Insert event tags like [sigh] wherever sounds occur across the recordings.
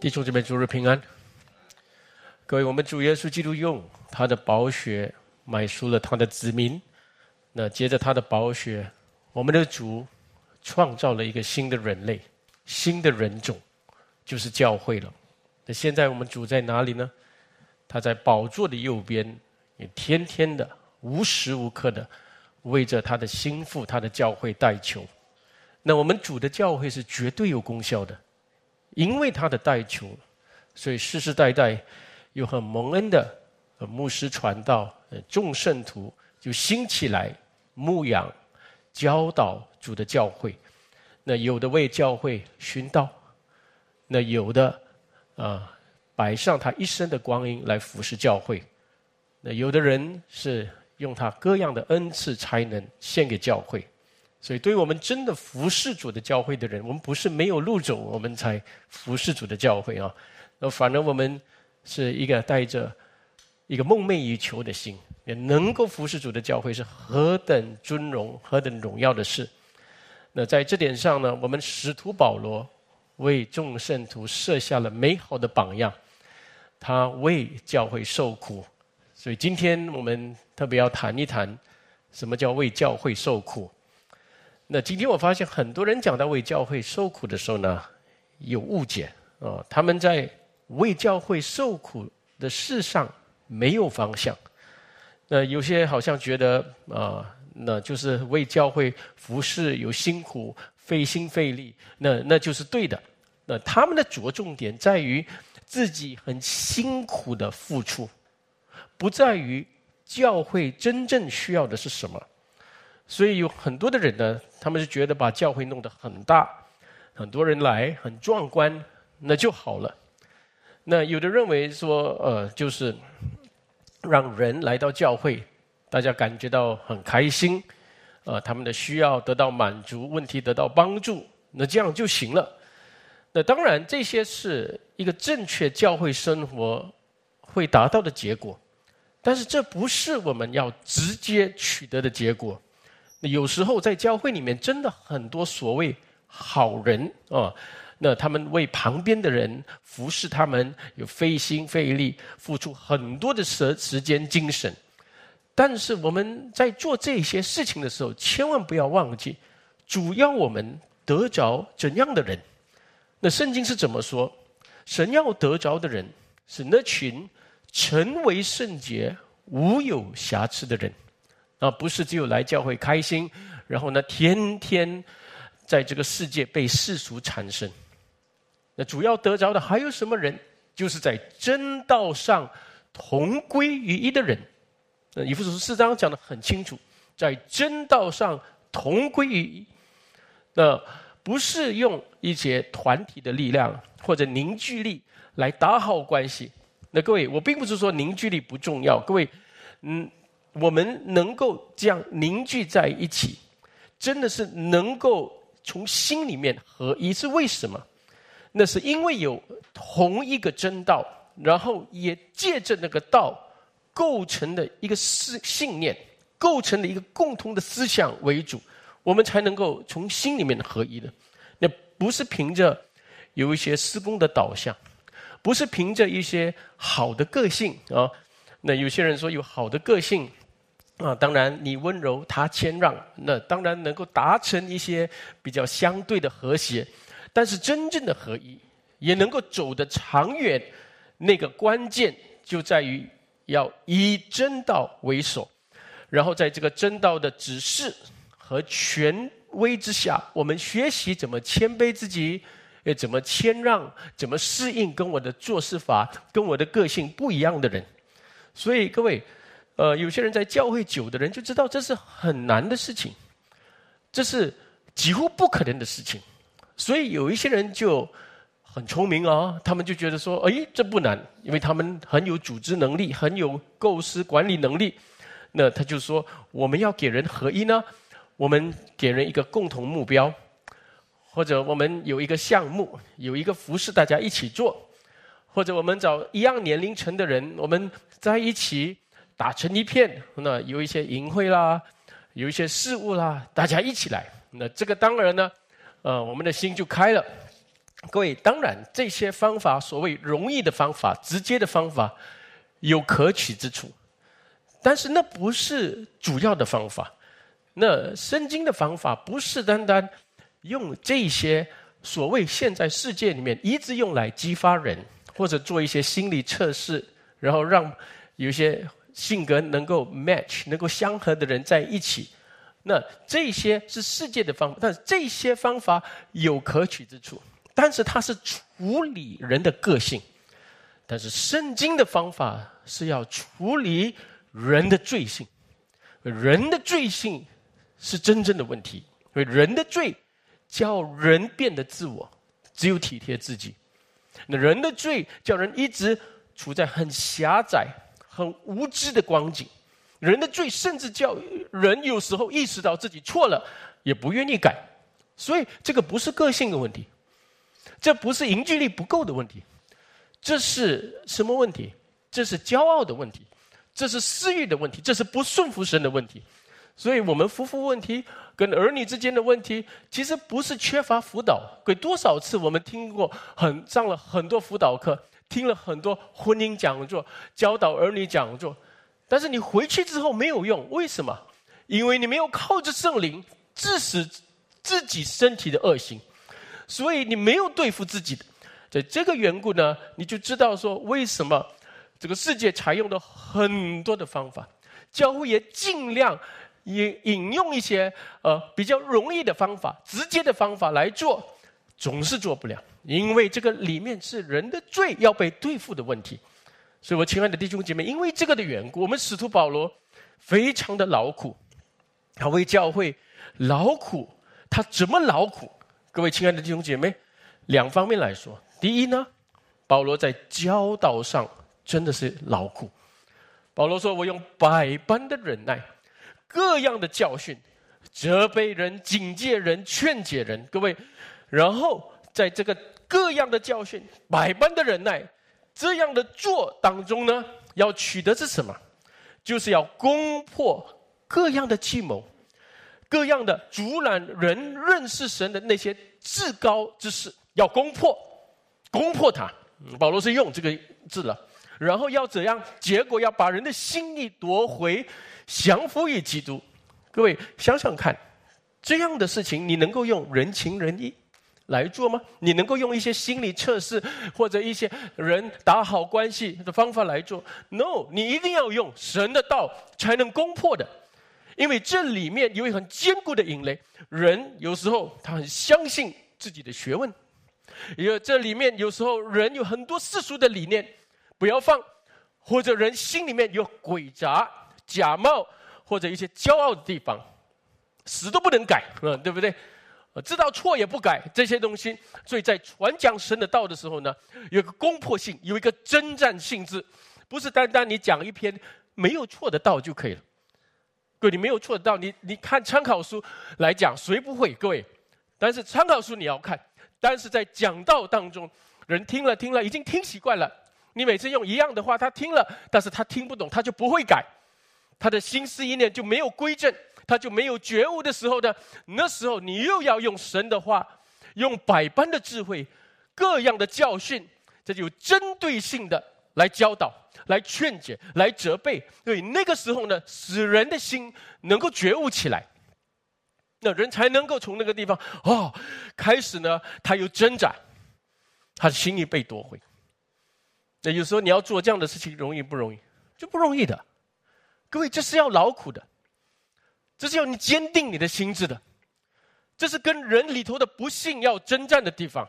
弟兄姊妹，主日平安。各位，我们主耶稣基督用他的宝血买赎了他的子民。那接着他的宝血，我们的主创造了一个新的人类，新的人种，就是教会了。那现在我们主在哪里呢？他在宝座的右边，也天天的、无时无刻的为着他的心腹、他的教会代求。那我们主的教会是绝对有功效的。因为他的代求，所以世世代代有很蒙恩的牧师传道，众圣徒就兴起来牧养、教导主的教会。那有的为教会寻道，那有的啊摆上他一生的光阴来服侍教会。那有的人是用他各样的恩赐才能献给教会。所以，对于我们真的服侍主的教会的人，我们不是没有路走，我们才服侍主的教会啊。那反而我们是一个带着一个梦寐以求的心，也能够服侍主的教会，是何等尊荣、何等荣耀的事。那在这点上呢，我们使徒保罗为众圣徒设下了美好的榜样，他为教会受苦。所以，今天我们特别要谈一谈，什么叫为教会受苦。那今天我发现很多人讲到为教会受苦的时候呢，有误解啊，他们在为教会受苦的事上没有方向。那有些好像觉得啊，那就是为教会服侍有辛苦、费心费力，那那就是对的。那他们的着重点在于自己很辛苦的付出，不在于教会真正需要的是什么。所以有很多的人呢，他们是觉得把教会弄得很大，很多人来很壮观，那就好了。那有的认为说，呃，就是让人来到教会，大家感觉到很开心，呃，他们的需要得到满足，问题得到帮助，那这样就行了。那当然，这些是一个正确教会生活会达到的结果，但是这不是我们要直接取得的结果。那有时候在教会里面，真的很多所谓好人啊，那他们为旁边的人服侍，他们有费心费力，付出很多的时时间精神。但是我们在做这些事情的时候，千万不要忘记，主要我们得着怎样的人？那圣经是怎么说？神要得着的人是那群成为圣洁、无有瑕疵的人。啊，不是只有来教会开心，然后呢，天天在这个世界被世俗缠身。那主要得着的还有什么人？就是在真道上同归于一的人。那以弗所四章讲的很清楚，在真道上同归于一。那不是用一些团体的力量或者凝聚力来打好关系。那各位，我并不是说凝聚力不重要，各位，嗯。我们能够这样凝聚在一起，真的是能够从心里面合一。是为什么？那是因为有同一个真道，然后也借着那个道构成的一个思信念，构成的一个共同的思想为主，我们才能够从心里面合一的。那不是凭着有一些施工的导向，不是凭着一些好的个性啊。那有些人说有好的个性。啊，当然，你温柔，他谦让，那当然能够达成一些比较相对的和谐。但是真正的合一，也能够走得长远，那个关键就在于要以真道为首，然后在这个真道的指示和权威之下，我们学习怎么谦卑自己，呃，怎么谦让，怎么适应跟我的做事法、跟我的个性不一样的人。所以各位。呃，有些人在教会久的人就知道这是很难的事情，这是几乎不可能的事情，所以有一些人就很聪明啊，他们就觉得说，哎，这不难，因为他们很有组织能力，很有构思管理能力。那他就说，我们要给人合一呢，我们给人一个共同目标，或者我们有一个项目，有一个服饰，大家一起做，或者我们找一样年龄层的人，我们在一起。打成一片，那有一些淫秽啦，有一些事物啦，大家一起来，那这个当然呢，呃，我们的心就开了，各位，当然这些方法，所谓容易的方法、直接的方法，有可取之处，但是那不是主要的方法。那圣经的方法不是单单用这些所谓现在世界里面一直用来激发人，或者做一些心理测试，然后让有些性格能够 match、能够相合的人在一起。那这些是世界的方法，但是这些方法有可取之处。但是它是处理人的个性，但是圣经的方法是要处理人的罪性，人的罪性是真正的问题，因为人的罪叫人变得自我，只有体贴自己。那人的罪叫人一直处在很狭窄、很无知的光景。人的罪甚至叫人有时候意识到自己错了，也不愿意改。所以这个不是个性的问题。这不是凝聚力不够的问题，这是什么问题？这是骄傲的问题，这是私欲的问题，这是不顺服神的问题。所以，我们夫妇问题跟儿女之间的问题，其实不是缺乏辅导。给多少次我们听过很上了很多辅导课，听了很多婚姻讲座、教导儿女讲座，但是你回去之后没有用，为什么？因为你没有靠着圣灵致使自己身体的恶行。所以你没有对付自己，在这个缘故呢，你就知道说为什么这个世界采用了很多的方法，教会也尽量引引用一些呃比较容易的方法、直接的方法来做，总是做不了，因为这个里面是人的罪要被对付的问题。所以我亲爱的弟兄姐妹，因为这个的缘故，我们使徒保罗非常的劳苦，他为教会劳苦，他怎么劳苦？各位亲爱的弟兄姐妹，两方面来说，第一呢，保罗在教导上真的是劳苦。保罗说：“我用百般的忍耐，各样的教训，责备人、警戒人、劝解人。”各位，然后在这个各样的教训、百般的忍耐这样的做当中呢，要取得是什么？就是要攻破各样的计谋。各样的阻拦人认识神的那些至高之事，要攻破，攻破它。保罗是用这个字了，然后要怎样？结果要把人的心意夺回，降服于基督。各位想想看，这样的事情你能够用人情仁义来做吗？你能够用一些心理测试或者一些人打好关系的方法来做？No，你一定要用神的道才能攻破的。因为这里面有一很坚固的引雷，人有时候他很相信自己的学问，因为这里面有时候人有很多世俗的理念，不要放，或者人心里面有诡诈、假冒或者一些骄傲的地方，死都不能改，嗯，对不对？知道错也不改这些东西，所以在传讲神的道的时候呢，有个攻破性，有一个征战性质，不是单单你讲一篇没有错的道就可以了。各位，你没有错的道你，你看参考书来讲，谁不会？各位，但是参考书你要看，但是在讲道当中，人听了听了，已经听习惯了。你每次用一样的话，他听了，但是他听不懂，他就不会改，他的心思意念就没有归正，他就没有觉悟的时候呢？那时候你又要用神的话，用百般的智慧，各样的教训，这就有针对性的。来教导，来劝解，来责备，对那个时候呢，使人的心能够觉悟起来，那人才能够从那个地方哦开始呢，他有挣扎，他的心意被夺回。那有时候你要做这样的事情，容易不容易？就不容易的。各位，这是要劳苦的，这是要你坚定你的心智的，这是跟人里头的不幸要征战的地方。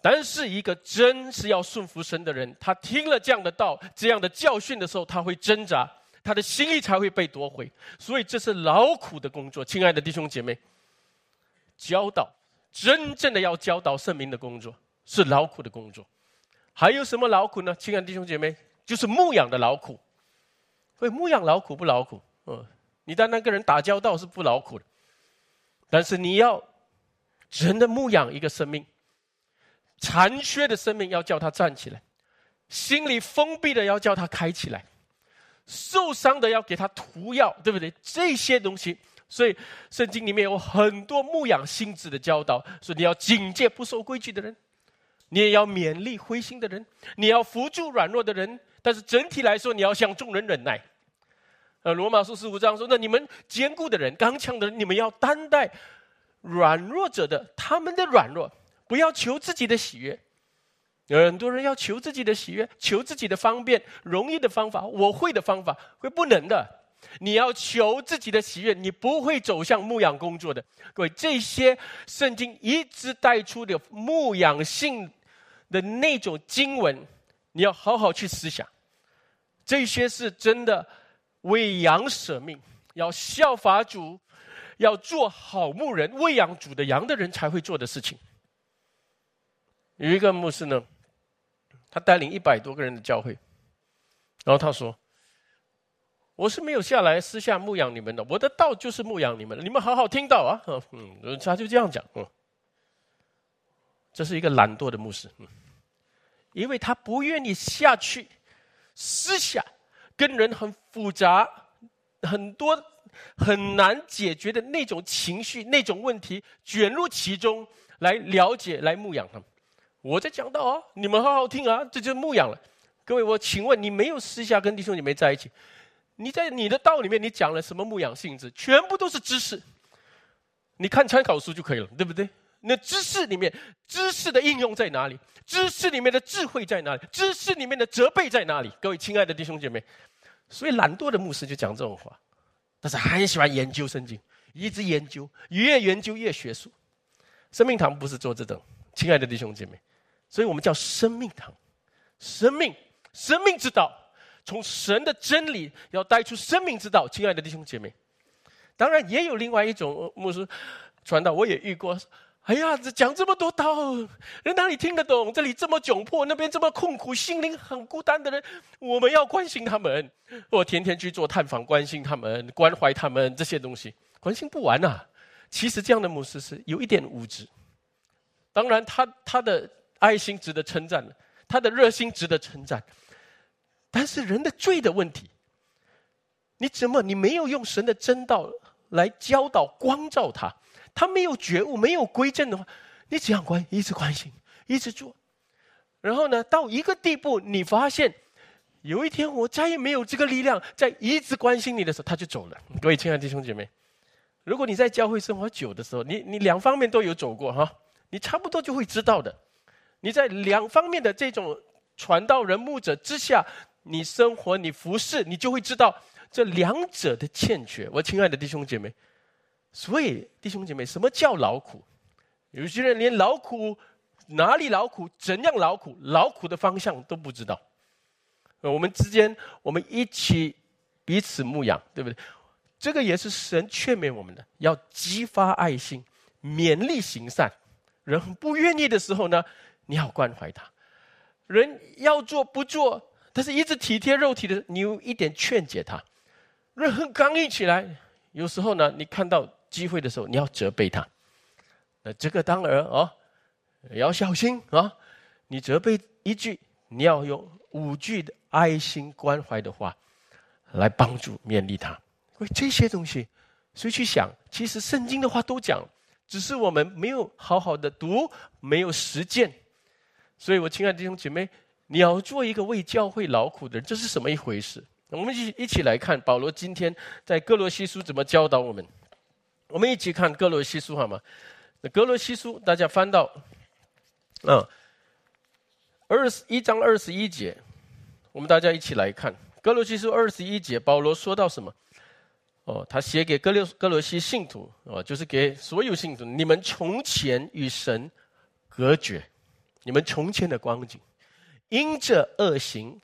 但是，一个真是要顺服神的人，他听了这样的道、这样的教训的时候，他会挣扎，他的心意才会被夺回。所以，这是劳苦的工作，亲爱的弟兄姐妹。教导真正的要教导圣明的工作是劳苦的工作。还有什么劳苦呢？亲爱的弟兄姐妹，就是牧养的劳苦。喂，牧养劳苦不劳苦？嗯，你单单跟人打交道是不劳苦的，但是你要真的牧养一个生命。残缺的生命要叫他站起来，心里封闭的要叫他开起来，受伤的要给他涂药，对不对？这些东西，所以圣经里面有很多牧养心智的教导，说你要警戒不守规矩的人，你也要勉励灰心的人，你要扶助软弱的人。但是整体来说，你要向众人忍耐。呃，罗马书十五章说：“那你们坚固的人、刚强的人，你们要担待软弱者的他们的软弱，不要求自己的喜悦。有很多人要求自己的喜悦，求自己的方便、容易的方法，我会的方法，会不能的。你要求自己的喜悦，你不会走向牧养工作的。各位，这些圣经一直带出的牧养性的那种经文，你要好好去思想。”这些是真的为羊舍命，要效法主，要做好牧人，喂养主的羊的人才会做的事情。有一个牧师呢，他带领一百多个人的教会，然后他说：“我是没有下来私下牧养你们的，我的道就是牧养你们，你们好好听到啊。”嗯，他就这样讲。嗯，这是一个懒惰的牧师，嗯，因为他不愿意下去。私下跟人很复杂，很多很难解决的那种情绪、那种问题卷入其中来了解、来牧养他们。我在讲道啊，你们好好听啊，这就是牧养了。各位，我请问你没有私下跟弟兄姐妹在一起，你在你的道里面你讲了什么牧养性质？全部都是知识，你看参考书就可以了，对不对？那知识里面，知识的应用在哪里？知识里面的智慧在哪里？知识里面的责备在哪里？各位亲爱的弟兄姐妹，所以懒惰的牧师就讲这种话，但是很喜欢研究圣经，一直研究，越研究越学术。生命堂不是做这种，亲爱的弟兄姐妹，所以我们叫生命堂，生命，生命之道，从神的真理要带出生命之道。亲爱的弟兄姐妹，当然也有另外一种牧师传道，我也遇过。哎呀，这讲这么多道，人哪里听得懂？这里这么窘迫，那边这么痛苦，心灵很孤单的人，我们要关心他们。我天天去做探访，关心他们，关怀他们，这些东西关心不完呐。其实这样的牧师是有一点无知。当然，他他的爱心值得称赞他的热心值得称赞。但是人的罪的问题，你怎么你没有用神的真道来教导光照他？他没有觉悟，没有归正的话，你这样关，一直关心，一直做，然后呢，到一个地步，你发现有一天我再也没有这个力量在一直关心你的时候，他就走了。各位亲爱的弟兄姐妹，如果你在教会生活久的时候，你你两方面都有走过哈，你差不多就会知道的。你在两方面的这种传道人牧者之下，你生活你服侍，你就会知道这两者的欠缺。我亲爱的弟兄姐妹。所以，弟兄姐妹，什么叫劳苦？有些人连劳苦哪里劳苦、怎样劳苦、劳苦的方向都不知道。我们之间，我们一起彼此牧养，对不对？这个也是神劝勉我们的，要激发爱心，勉励行善。人不愿意的时候呢，你要关怀他；人要做不做，但是一直体贴肉体的，你有一点劝解他。人很刚硬起来，有时候呢，你看到。机会的时候，你要责备他。那这个当然啊，要小心啊。你责备一句，你要用五句的爱心关怀的话来帮助勉励他。为这些东西，谁去想？其实圣经的话都讲，只是我们没有好好的读，没有实践。所以我亲爱的弟兄姐妹，你要做一个为教会劳苦的人，这是什么一回事？我们一一起来看保罗今天在哥罗西书怎么教导我们。我们一起看哥罗西书好吗？那哥罗西书，大家翻到，嗯，二十一章二十一节，我们大家一起来看哥罗西书二十一节，保罗说到什么？哦，他写给哥罗哥罗西信徒，哦，就是给所有信徒，你们从前与神隔绝，你们从前的光景，因着恶行，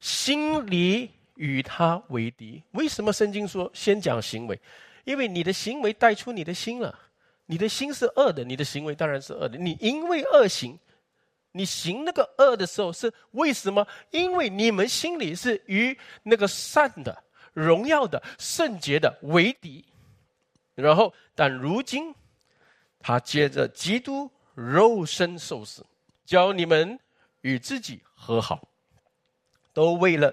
心里与他为敌。为什么圣经说先讲行为？因为你的行为带出你的心了，你的心是恶的，你的行为当然是恶的。你因为恶行，你行那个恶的时候是为什么？因为你们心里是与那个善的、荣耀的、圣洁的为敌。然后，但如今他接着基督肉身受死，教你们与自己和好，都为了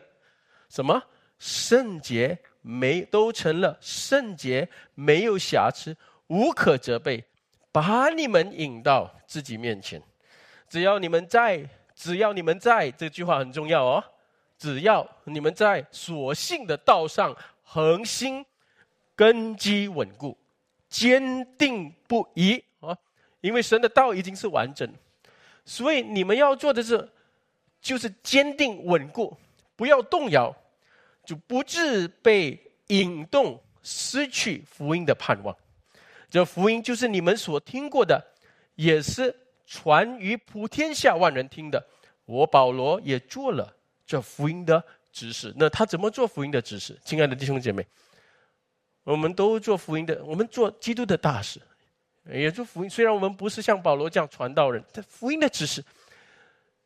什么？圣洁。没都成了圣洁，没有瑕疵，无可责备，把你们引到自己面前。只要你们在，只要你们在，这句话很重要哦。只要你们在所信的道上恒心，根基稳固，坚定不移啊！因为神的道已经是完整，所以你们要做的是，就是坚定稳固，不要动摇，就不致被引动，失去福音的盼望。这福音就是你们所听过的，也是传于普天下万人听的。我保罗也做了。这福音的指示，那他怎么做福音的指示？亲爱的弟兄姐妹，我们都做福音的，我们做基督的大使，也做福音。虽然我们不是像保罗这样传道人，但福音的指示，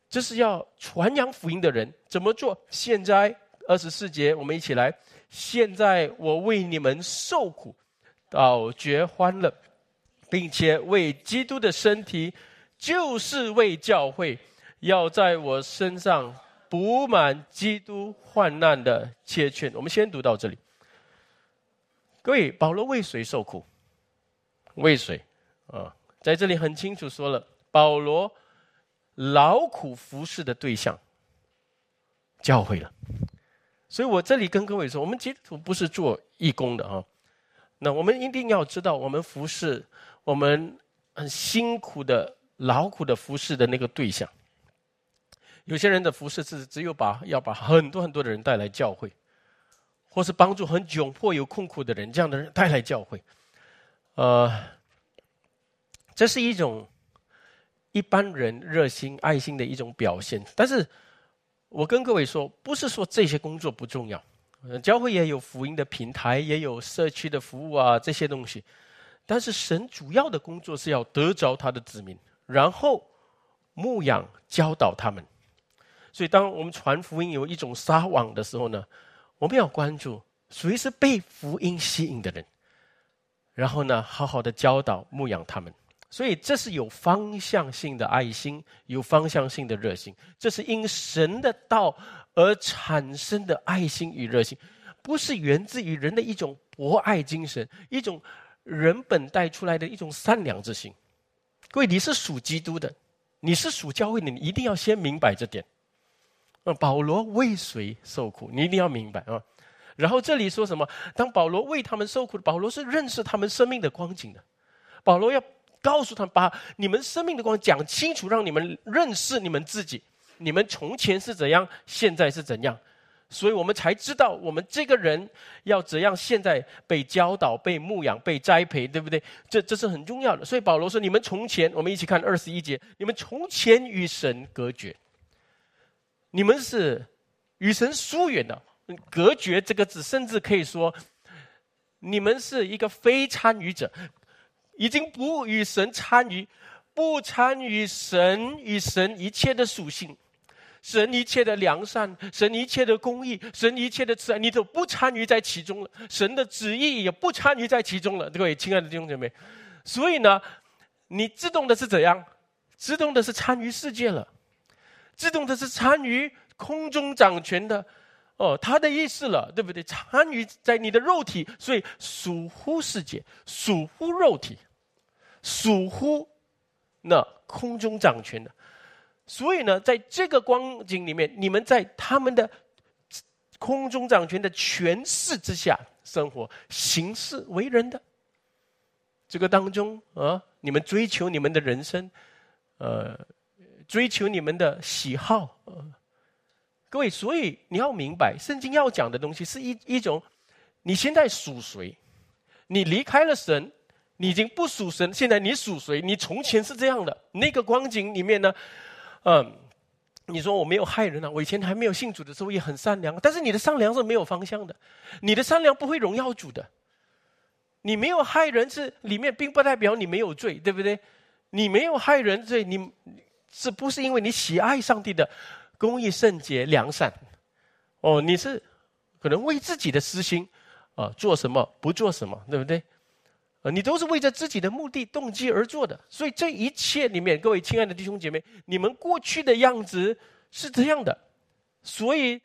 这是要传扬福音的人怎么做？现在二十四节，我们一起来。现在我为你们受苦，倒觉欢乐，并且为基督的身体，就是为教会，要在我身上。补满基督患难的切劝。我们先读到这里。各位，保罗为谁受苦？为谁？啊，在这里很清楚说了，保罗劳苦服侍的对象，教会了。所以我这里跟各位说，我们基督徒不是做义工的啊。那我们一定要知道，我们服侍，我们很辛苦的、劳苦的服侍的那个对象。有些人的服饰是只有把要把很多很多的人带来教会，或是帮助很窘迫有困苦的人，这样的人带来教会，呃，这是一种一般人热心爱心的一种表现。但是，我跟各位说，不是说这些工作不重要，教会也有福音的平台，也有社区的服务啊，这些东西。但是，神主要的工作是要得着他的子民，然后牧养教导他们。所以，当我们传福音有一种撒网的时候呢，我们要关注谁是被福音吸引的人，然后呢，好好的教导牧养他们。所以，这是有方向性的爱心，有方向性的热心。这是因神的道而产生的爱心与热心，不是源自于人的一种博爱精神，一种人本带出来的一种善良之心。各位，你是属基督的，你是属教会的，你一定要先明白这点。那保罗为谁受苦？你一定要明白啊！然后这里说什么？当保罗为他们受苦，保罗是认识他们生命的光景的。保罗要告诉他，把你们生命的光讲清楚，让你们认识你们自己。你们从前是怎样，现在是怎样，所以我们才知道我们这个人要怎样。现在被教导、被牧养、被栽培，对不对？这这是很重要的。所以保罗说：“你们从前，我们一起看二十一节，你们从前与神隔绝。”你们是与神疏远的，隔绝这个字，甚至可以说，你们是一个非参与者，已经不与神参与，不参与神与神一切的属性，神一切的良善，神一切的公义，神一切的慈爱，你都不参与在其中了。神的旨意也不参与在其中了。各位亲爱的弟兄姐妹，所以呢，你自动的是怎样？自动的是参与世界了。自动的是参与空中掌权的，哦，他的意思了，对不对？参与在你的肉体，所以属乎世界，属乎肉体，属乎那空中掌权的。所以呢，在这个光景里面，你们在他们的空中掌权的权势之下生活、行事为人的这个当中啊，你们追求你们的人生，呃。追求你们的喜好，各位，所以你要明白，圣经要讲的东西是一一种，你现在属谁？你离开了神，你已经不属神。现在你属谁？你从前是这样的，那个光景里面呢？嗯，你说我没有害人啊，我以前还没有信主的时候也很善良，但是你的善良是没有方向的，你的善良不会荣耀主的。你没有害人是里面，并不代表你没有罪，对不对？你没有害人罪，你。是不是因为你喜爱上帝的公义、圣洁、良善？哦，你是可能为自己的私心啊，做什么不做什么，对不对？呃，你都是为着自己的目的、动机而做的。所以这一切里面，各位亲爱的弟兄姐妹，你们过去的样子是这样的。所以，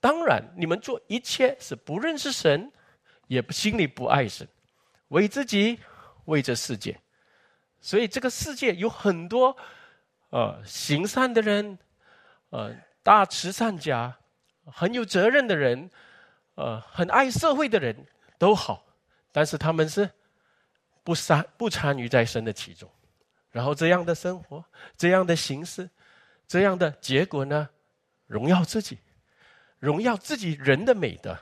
当然你们做一切是不认识神，也不心里不爱神，为自己，为这世界。所以这个世界有很多。呃，行善的人，呃，大慈善家，很有责任的人，呃，很爱社会的人都好，但是他们是不参不参与在神的其中，然后这样的生活，这样的形式，这样的结果呢，荣耀自己，荣耀自己人的美德，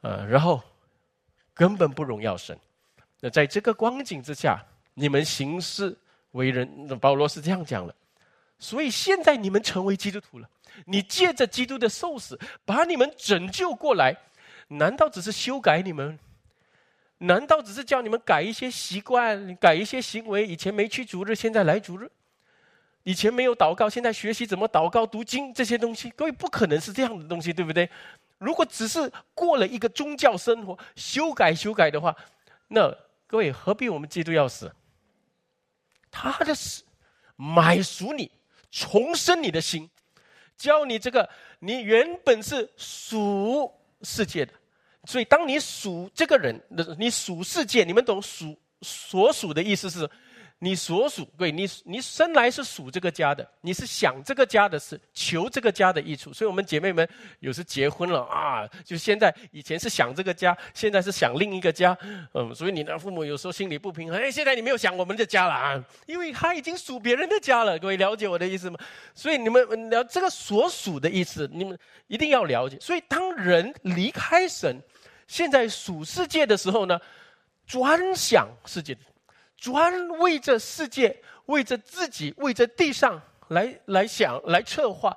呃，然后根本不荣耀神。那在这个光景之下，你们行事为人，保罗是这样讲了。所以现在你们成为基督徒了，你借着基督的受死，把你们拯救过来，难道只是修改你们？难道只是叫你们改一些习惯，改一些行为？以前没去主日，现在来主日；以前没有祷告，现在学习怎么祷告、读经这些东西。各位不可能是这样的东西，对不对？如果只是过了一个宗教生活，修改修改的话，那。各位，何必我们基督要死？他的死买赎你，重生你的心，教你这个你原本是属世界的，所以当你属这个人，你属世界，你们懂属所属的意思是？你所属，对，你你生来是属这个家的，你是想这个家的事，求这个家的益处。所以，我们姐妹们有时结婚了啊，就现在以前是想这个家，现在是想另一个家，嗯，所以你的父母有时候心里不平衡。哎，现在你没有想我们的家了啊，因为他已经属别人的家了。各位了解我的意思吗？所以你们了这个所属的意思，你们一定要了解。所以，当人离开神，现在属世界的时候呢，专想世界。专为这世界，为着自己，为着地上来来想，来策划，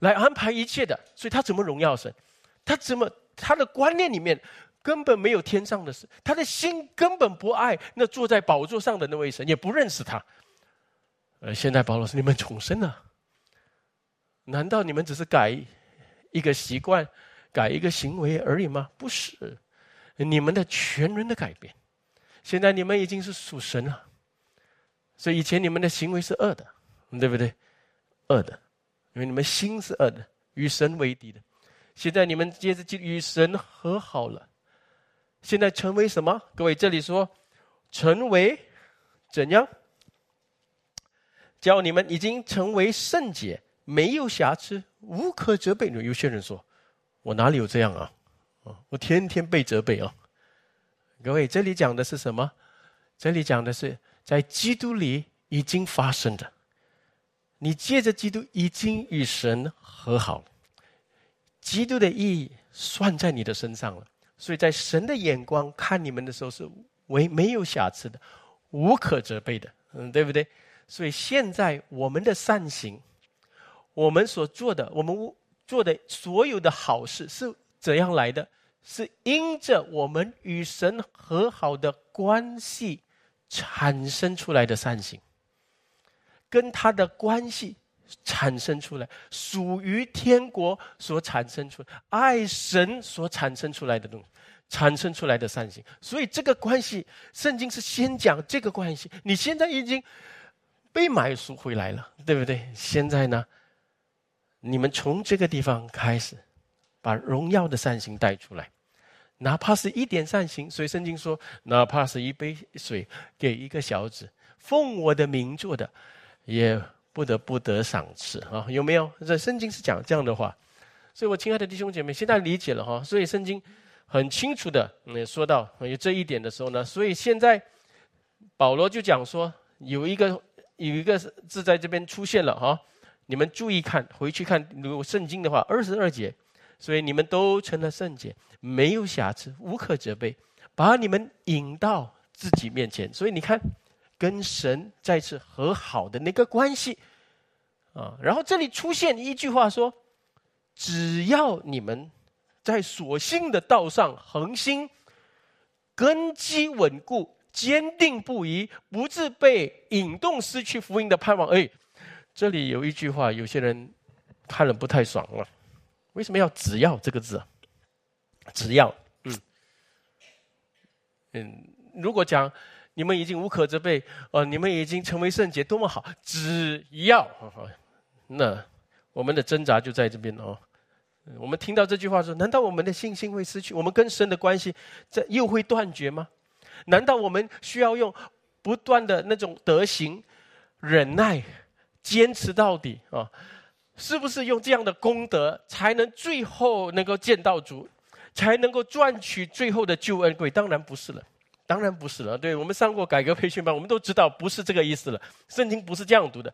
来安排一切的。所以他怎么荣耀神？他怎么他的观念里面根本没有天上的事，他的心根本不爱那坐在宝座上的那位神，也不认识他。呃，现在保罗说：“你们重生了，难道你们只是改一个习惯、改一个行为而已吗？不是，你们的全人的改变。”现在你们已经是属神了，所以以前你们的行为是恶的，对不对？恶的，因为你们心是恶的，与神为敌的。现在你们接着就与神和好了。现在成为什么？各位这里说，成为怎样？叫你们已经成为圣洁，没有瑕疵，无可责备。有些人说，我哪里有这样啊？啊，我天天被责备啊。各位，这里讲的是什么？这里讲的是在基督里已经发生的。你借着基督已经与神和好，基督的意义算在你的身上了。所以在神的眼光看你们的时候是为没有瑕疵的，无可责备的，嗯，对不对？所以现在我们的善行，我们所做的，我们做的所有的好事是怎样来的？是因着我们与神和好的关系产生出来的善行，跟他的关系产生出来，属于天国所产生出爱神所产生出来的东西，产生出来的善行。所以这个关系，圣经是先讲这个关系。你现在已经被买赎回来了，对不对？现在呢，你们从这个地方开始，把荣耀的善行带出来。哪怕是一点善行，所以圣经说，哪怕是一杯水给一个小子，奉我的名做的，也不得不得赏赐啊！有没有？这圣经是讲这样的话，所以我亲爱的弟兄姐妹，现在理解了哈。所以圣经很清楚的嗯说到有这一点的时候呢，所以现在保罗就讲说，有一个有一个字在这边出现了哈，你们注意看，回去看如果圣经的话，二十二节。所以你们都成了圣洁，没有瑕疵，无可责备，把你们引到自己面前。所以你看，跟神再次和好的那个关系啊。然后这里出现一句话说：“只要你们在所信的道上恒心，根基稳固，坚定不移，不致被引动失去福音的盼望。”哎，这里有一句话，有些人看了不太爽了。为什么要“只要”这个字啊？只要，嗯，嗯，如果讲你们已经无可责备，哦，你们已经成为圣洁，多么好！只要，[laughs] 那我们的挣扎就在这边哦。我们听到这句话说，难道我们的信心会失去？我们跟神的关系这又会断绝吗？难道我们需要用不断的那种德行、忍耐？坚持到底啊？是不是用这样的功德才能最后能够见到主，才能够赚取最后的救恩贵？当然不是了，当然不是了。对我们上过改革培训班，我们都知道不是这个意思了。圣经不是这样读的，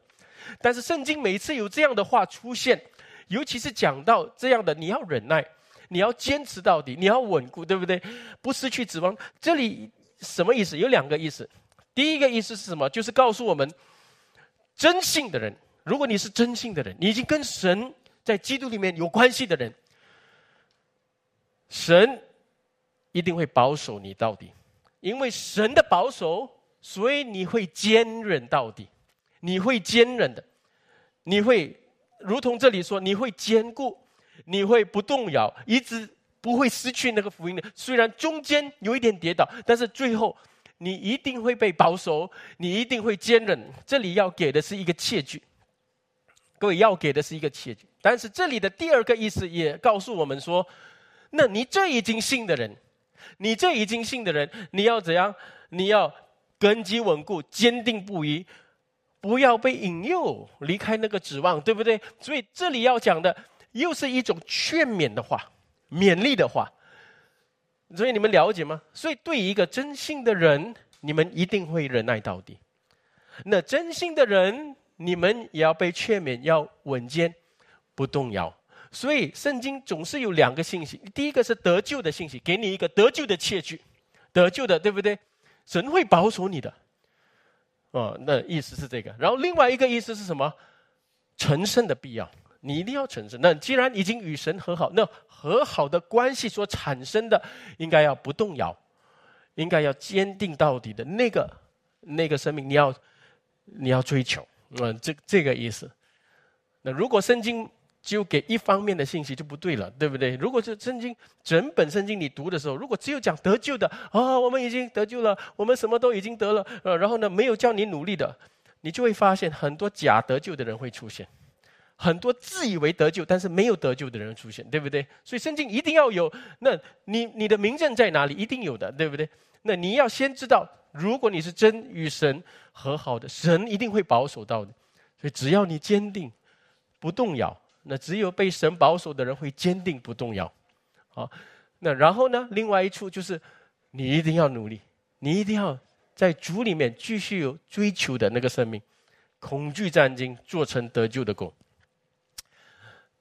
但是圣经每次有这样的话出现，尤其是讲到这样的，你要忍耐，你要坚持到底，你要稳固，对不对？不失去指望。这里什么意思？有两个意思。第一个意思是什么？就是告诉我们，真信的人。如果你是真信的人，你已经跟神在基督里面有关系的人，神一定会保守你到底，因为神的保守，所以你会坚韧到底，你会坚韧的，你会如同这里说，你会坚固，你会不动摇，一直不会失去那个福音的。虽然中间有一点跌倒，但是最后你一定会被保守，你一定会坚韧。这里要给的是一个切据。各位要给的是一个契机，但是这里的第二个意思也告诉我们说：，那你这已经信的人，你这已经信的人，你要怎样？你要根基稳固、坚定不移，不要被引诱离开那个指望，对不对？所以这里要讲的又是一种劝勉的话、勉励的话。所以你们了解吗？所以对一个真信的人，你们一定会忍耐到底。那真心的人。你们也要被劝勉，要稳健，不动摇。所以圣经总是有两个信息：第一个是得救的信息，给你一个得救的切据，得救的，对不对？神会保守你的。哦，那意思是这个。然后另外一个意思是什么？成圣的必要，你一定要成圣。那既然已经与神和好，那和好的关系所产生的，应该要不动摇，应该要坚定到底的那个那个生命，你要你要追求。嗯，这这个意思。那如果圣经就给一方面的信息就不对了，对不对？如果是圣经整本圣经你读的时候，如果只有讲得救的啊，我们已经得救了，我们什么都已经得了，呃，然后呢没有叫你努力的，你就会发现很多假得救的人会出现，很多自以为得救但是没有得救的人出现，对不对？所以圣经一定要有，那你你的名证在哪里？一定有的，对不对？那你要先知道。如果你是真与神和好的，神一定会保守到的。所以只要你坚定，不动摇，那只有被神保守的人会坚定不动摇。好，那然后呢？另外一处就是，你一定要努力，你一定要在主里面继续有追求的那个生命，恐惧战惊，做成得救的功。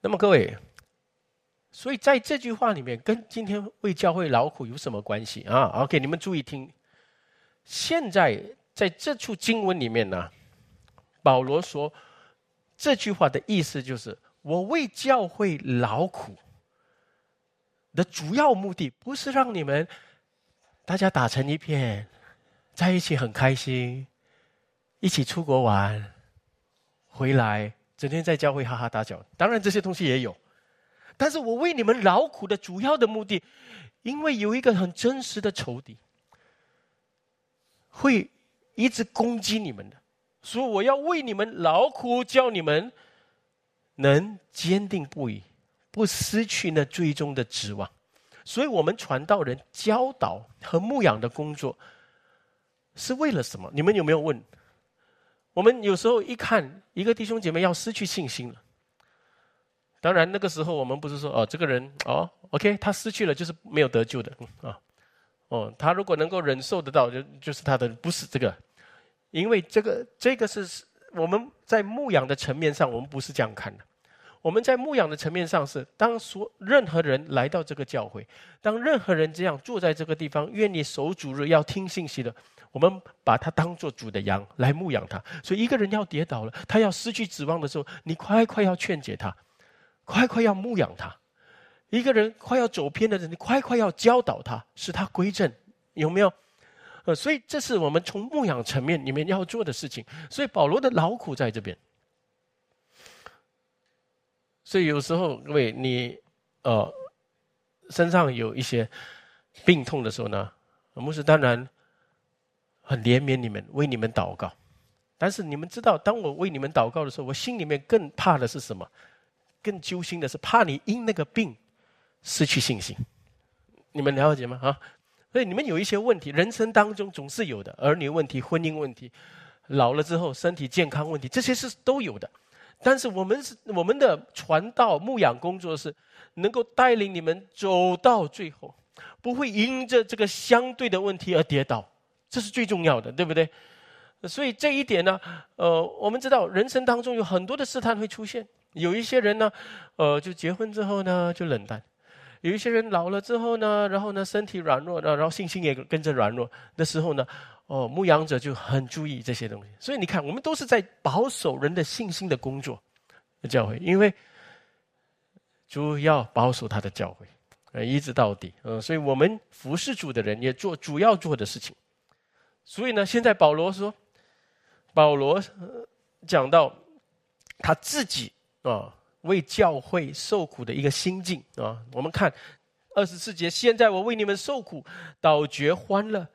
那么各位，所以在这句话里面，跟今天为教会劳苦有什么关系啊？OK，你们注意听。现在在这处经文里面呢，保罗说这句话的意思就是：我为教会劳苦的主要目的，不是让你们大家打成一片，在一起很开心，一起出国玩，回来整天在教会哈哈大笑。当然这些东西也有，但是我为你们劳苦的主要的目的，因为有一个很真实的仇敌。会一直攻击你们的，所以我要为你们劳苦，叫你们能坚定不移，不失去那最终的指望。所以，我们传道人教导和牧养的工作是为了什么？你们有没有问？我们有时候一看一个弟兄姐妹要失去信心了，当然那个时候我们不是说哦，这个人哦，OK，他失去了就是没有得救的啊。哦他如果能够忍受得到，就就是他的不是这个，因为这个这个是我们在牧养的层面上，我们不是这样看的。我们在牧养的层面上是，当所任何人来到这个教会，当任何人这样坐在这个地方，愿意守主日要听信息的，我们把他当做主的羊来牧养他。所以一个人要跌倒了，他要失去指望的时候，你快快要劝解他，快快要牧养他。一个人快要走偏的人，你快快要教导他，使他归正，有没有？呃，所以这是我们从牧养层面里面要做的事情。所以保罗的劳苦在这边。所以有时候，各位你呃身上有一些病痛的时候呢，牧师当然很怜悯你们，为你们祷告。但是你们知道，当我为你们祷告的时候，我心里面更怕的是什么？更揪心的是，怕你因那个病。失去信心，你们了解吗？啊，所以你们有一些问题，人生当中总是有的，儿女问题、婚姻问题、老了之后身体健康问题，这些是都有的。但是我们是我们的传道牧养工作是能够带领你们走到最后，不会因着这个相对的问题而跌倒，这是最重要的，对不对？所以这一点呢，呃，我们知道人生当中有很多的试探会出现，有一些人呢，呃，就结婚之后呢就冷淡；有一些人老了之后呢，然后呢身体软弱，然后信心也跟着软弱的时候呢。哦，牧羊者就很注意这些东西，所以你看，我们都是在保守人的信心的工作，教会，因为主要保守他的教会，呃，一直到底，嗯，所以我们服侍主的人也做主要做的事情。所以呢，现在保罗说，保罗讲到他自己啊为教会受苦的一个心境啊，我们看二十四节，现在我为你们受苦，倒觉欢乐。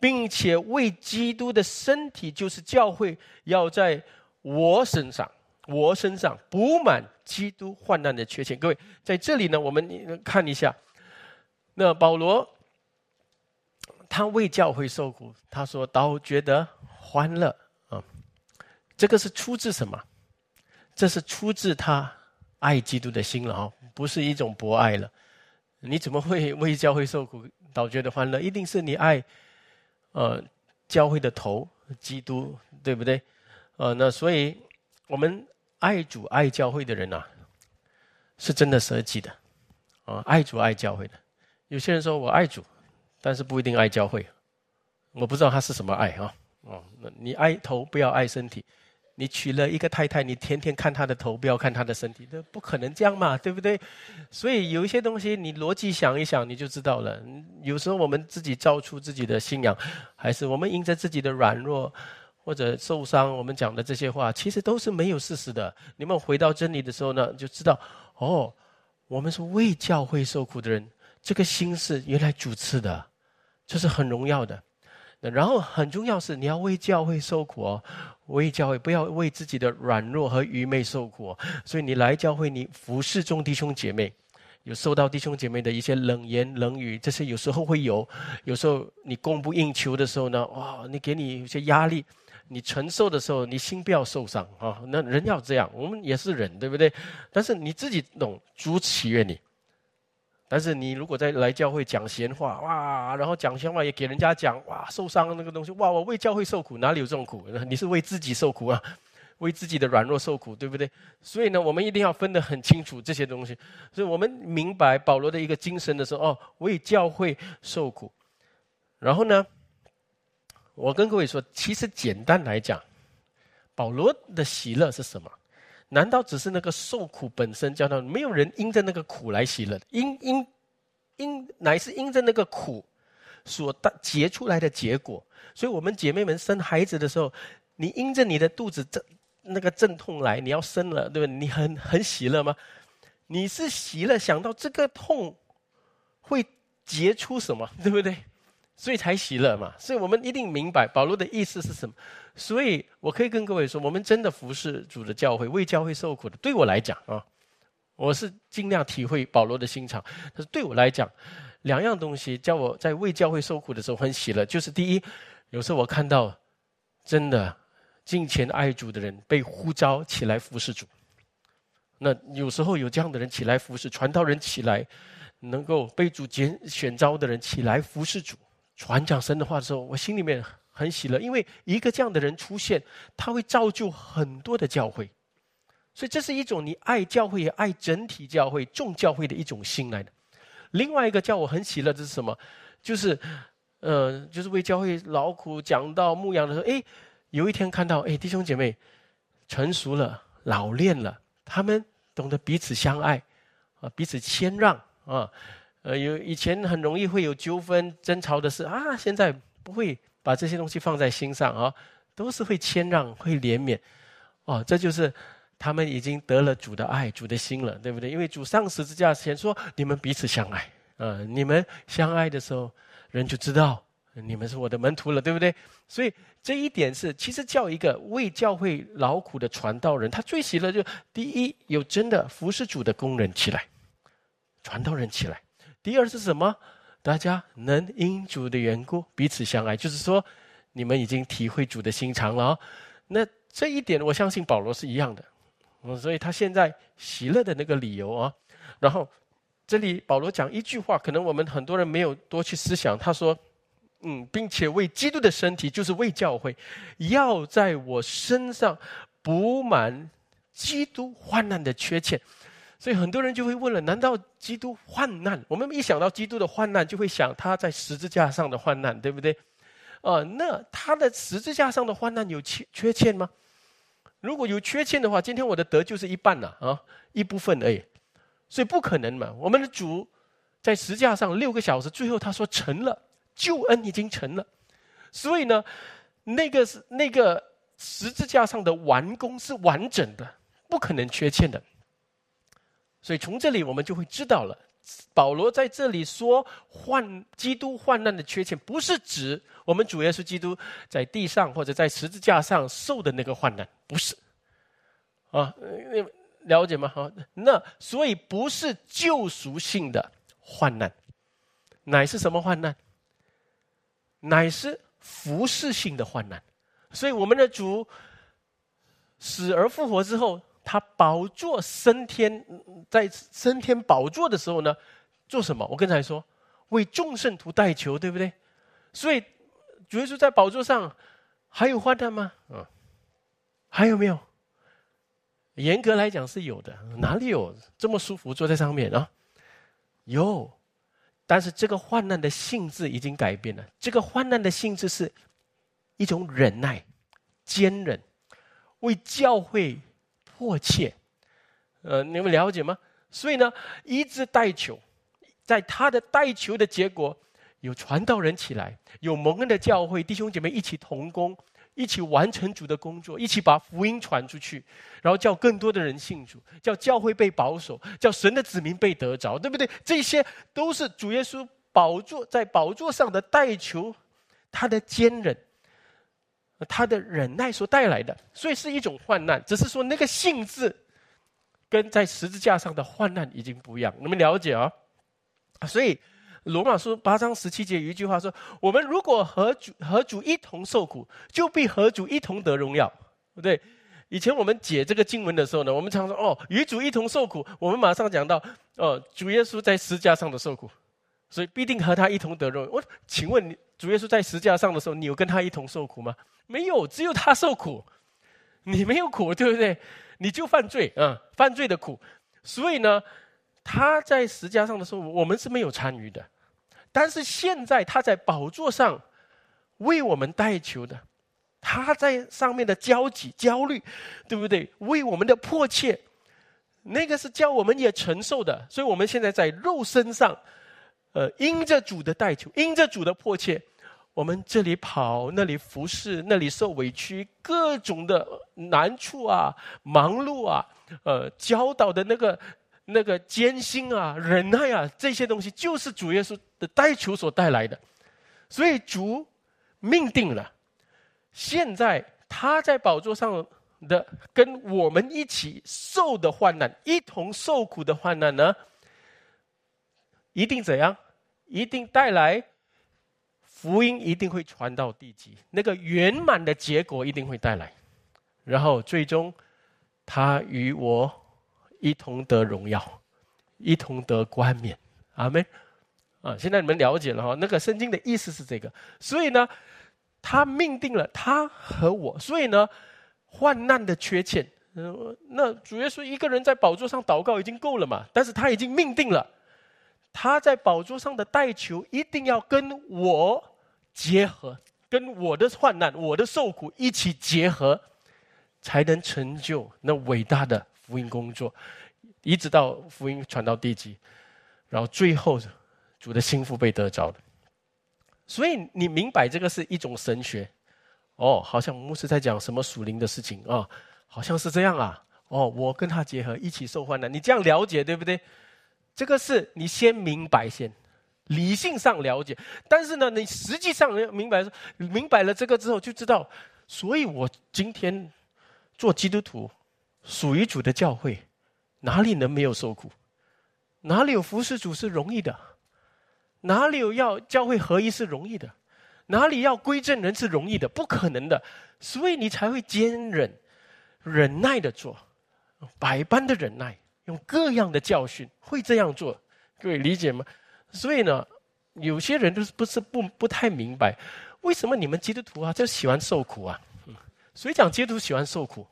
并且为基督的身体，就是教会，要在我身上，我身上补满基督患难的缺陷。各位在这里呢，我们看一下，那保罗他为教会受苦，他说倒觉得欢乐啊，这个是出自什么？这是出自他爱基督的心了哈，不是一种博爱了。你怎么会 [laughs] 为教会受苦倒觉得欢乐？一定是你爱。呃，教会的头，基督，对不对？呃，那所以，我们爱主爱教会的人呐，是真的舍己的，啊，爱主爱教会的。有些人说我爱主，但是不一定爱教会，我不知道他是什么爱啊。哦，那你爱头，不要爱身体。你娶了一个太太，你天天看她的头，不要看她的身体，这不可能这样嘛，对不对？所以有一些东西，你逻辑想一想，你就知道了。有时候我们自己造出自己的信仰，还是我们因着自己的软弱或者受伤，我们讲的这些话，其实都是没有事实的。你们回到真理的时候呢，就知道哦，我们是为教会受苦的人，这个心是原来主赐的，这是很荣耀的。然后很重要是你要为教会受苦哦，为教会不要为自己的软弱和愚昧受苦。哦所以你来教会，你服侍众弟兄姐妹，有受到弟兄姐妹的一些冷言冷语，这些有时候会有。有时候你供不应求的时候呢，哇，你给你一些压力，你承受的时候，你心不要受伤啊。那人要这样，我们也是人，对不对？但是你自己懂，主祈愿你。但是你如果在来教会讲闲话，哇，然后讲闲话也给人家讲，哇，受伤那个东西，哇，我为教会受苦，哪里有这种苦？你是为自己受苦啊，[laughs] 为自己的软弱受苦，对不对？所以呢，我们一定要分得很清楚这些东西。所以我们明白保罗的一个精神的时候，哦，为教会受苦。然后呢，我跟各位说，其实简单来讲，保罗的喜乐是什么？难道只是那个受苦本身叫他没有人因着那个苦来喜乐？因因因乃是因着那个苦所结出来的结果。所以，我们姐妹们生孩子的时候，你因着你的肚子阵那个阵痛来，你要生了，对不对？你很很喜乐吗？你是喜乐，想到这个痛会结出什么，对不对？所以才喜乐嘛。所以我们一定明白保罗的意思是什么。所以我可以跟各位说，我们真的服侍主的教会，为教会受苦的。对我来讲啊，我是尽量体会保罗的心肠。但是对我来讲，两样东西叫我在为教会受苦的时候很喜乐，就是第一，有时候我看到真的敬虔爱主的人被呼召起来服侍主。那有时候有这样的人起来服侍，传道人起来，能够被主拣选召的人起来服侍主，传讲神的话的时候，我心里面。很喜乐，因为一个这样的人出现，他会造就很多的教会，所以这是一种你爱教会也爱整体教会、众教会的一种心来的。另外一个叫我很喜乐，这是什么？就是，呃，就是为教会劳苦讲到牧羊的时候，哎，有一天看到，哎，弟兄姐妹成熟了、老练了，他们懂得彼此相爱，啊，彼此谦让，啊，呃，有以前很容易会有纠纷、争吵的事啊，现在不会。把这些东西放在心上啊，都是会谦让、会怜悯，哦，这就是他们已经得了主的爱、主的心了，对不对？因为主上十字架前说：“你们彼此相爱。”啊，你们相爱的时候，人就知道你们是我的门徒了，对不对？所以这一点是，其实叫一个为教会劳苦的传道人，他最喜乐就第一有真的服侍主的工人起来，传道人起来；第二是什么？大家能因主的缘故彼此相爱，就是说，你们已经体会主的心肠了。那这一点，我相信保罗是一样的。嗯，所以他现在喜乐的那个理由啊，然后这里保罗讲一句话，可能我们很多人没有多去思想。他说：“嗯，并且为基督的身体，就是为教会，要在我身上补满基督患难的缺欠。”所以很多人就会问了：难道基督患难？我们一想到基督的患难，就会想他在十字架上的患难，对不对？啊，那他的十字架上的患难有缺缺欠吗？如果有缺欠的话，今天我的德就是一半了啊，一部分而已。所以不可能嘛。我们的主在十字架上六个小时，最后他说成了，救恩已经成了。所以呢，那个是那个十字架上的完工是完整的，不可能缺欠的。所以从这里我们就会知道了，保罗在这里说患基督患难的缺欠，不是指我们主耶稣基督在地上或者在十字架上受的那个患难，不是。啊，了解吗？好，那所以不是救赎性的患难，乃是什么患难？乃是服侍性的患难。所以我们的主死而复活之后。他宝座升天，在升天宝座的时候呢，做什么？我刚才说，为众圣徒代求，对不对？所以主耶稣在宝座上还有患难吗？嗯，还有没有？严格来讲是有的，哪里有这么舒服坐在上面啊？有，但是这个患难的性质已经改变了。这个患难的性质是一种忍耐、坚忍，为教会。迫切，呃，你们了解吗？所以呢，一直代求，在他的代求的结果，有传道人起来，有蒙恩的教会弟兄姐妹一起同工，一起完成主的工作，一起把福音传出去，然后叫更多的人信主，叫教会被保守，叫神的子民被得着，对不对？这些都是主耶稣宝座在宝座上的代求，他的坚韧。他的忍耐所带来的，所以是一种患难，只是说那个性质跟在十字架上的患难已经不一样。你们了解啊？所以罗马书八章十七节有一句话说：“我们如果和主和主一同受苦，就必和主一同得荣耀。”不对？以前我们解这个经文的时候呢，我们常说：“哦，与主一同受苦。”我们马上讲到：“哦，主耶稣在十字架上的受苦，所以必定和他一同得荣耀。”我请问你，主耶稣在十字架上的时候，你有跟他一同受苦吗？没有，只有他受苦，你没有苦，对不对？你就犯罪啊，犯罪的苦。所以呢，他在十字架上的时候，我们是没有参与的。但是现在他在宝座上为我们代求的，他在上面的焦急、焦虑，对不对？为我们的迫切，那个是叫我们也承受的。所以我们现在在肉身上，呃，因着主的代求，因着主的迫切。我们这里跑，那里服侍，那里受委屈，各种的难处啊，忙碌啊，呃，教导的那个那个艰辛啊，忍耐啊，这些东西就是主耶稣的代求所带来的。所以主命定了，现在他在宝座上的跟我们一起受的患难，一同受苦的患难呢，一定怎样？一定带来。福音一定会传到地极，那个圆满的结果一定会带来，然后最终他与我一同得荣耀，一同得冠冕。阿门。啊，现在你们了解了哈，那个圣经的意思是这个。所以呢，他命定了他和我，所以呢，患难的缺欠，那主耶稣一个人在宝座上祷告已经够了嘛？但是他已经命定了，他在宝座上的代求一定要跟我。结合跟我的患难、我的受苦一起结合，才能成就那伟大的福音工作，一直到福音传到地极，然后最后主的心腹被得着了。所以你明白这个是一种神学哦，好像牧师在讲什么属灵的事情啊，好像是这样啊。哦，我跟他结合一起受患难，你这样了解对不对？这个是你先明白先。理性上了解，但是呢，你实际上明白明白了这个之后，就知道，所以我今天做基督徒，属于主的教会，哪里能没有受苦？哪里有服侍主是容易的？哪里有要教会合一是容易的？哪里要归正人是容易的？不可能的。所以你才会坚忍、忍耐的做，百般的忍耐，用各样的教训，会这样做。各位理解吗？所以呢，有些人都是不是不不太明白，为什么你们基督徒啊就喜欢受苦啊？谁讲基督徒喜欢受苦？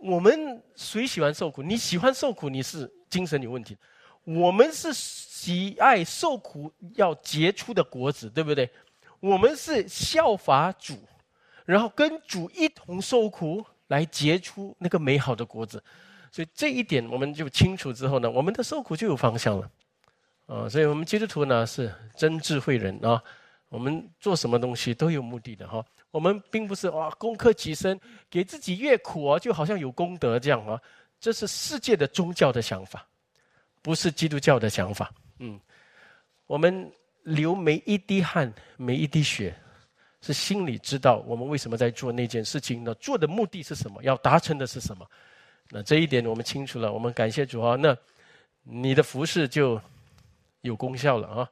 我们谁喜欢受苦？你喜欢受苦，你是精神有问题。我们是喜爱受苦，要结出的果子，对不对？我们是效法主，然后跟主一同受苦，来结出那个美好的果子。所以这一点我们就清楚之后呢，我们的受苦就有方向了。啊，所以我们基督徒呢是真智慧人啊，我们做什么东西都有目的的哈。我们并不是哇，攻克己身，给自己越苦啊，就好像有功德这样啊。这是世界的宗教的想法，不是基督教的想法。嗯，我们流每一滴汗，每一滴血，是心里知道我们为什么在做那件事情呢？做的目的是什么？要达成的是什么？那这一点我们清楚了，我们感谢主啊。那你的服饰就有功效了啊。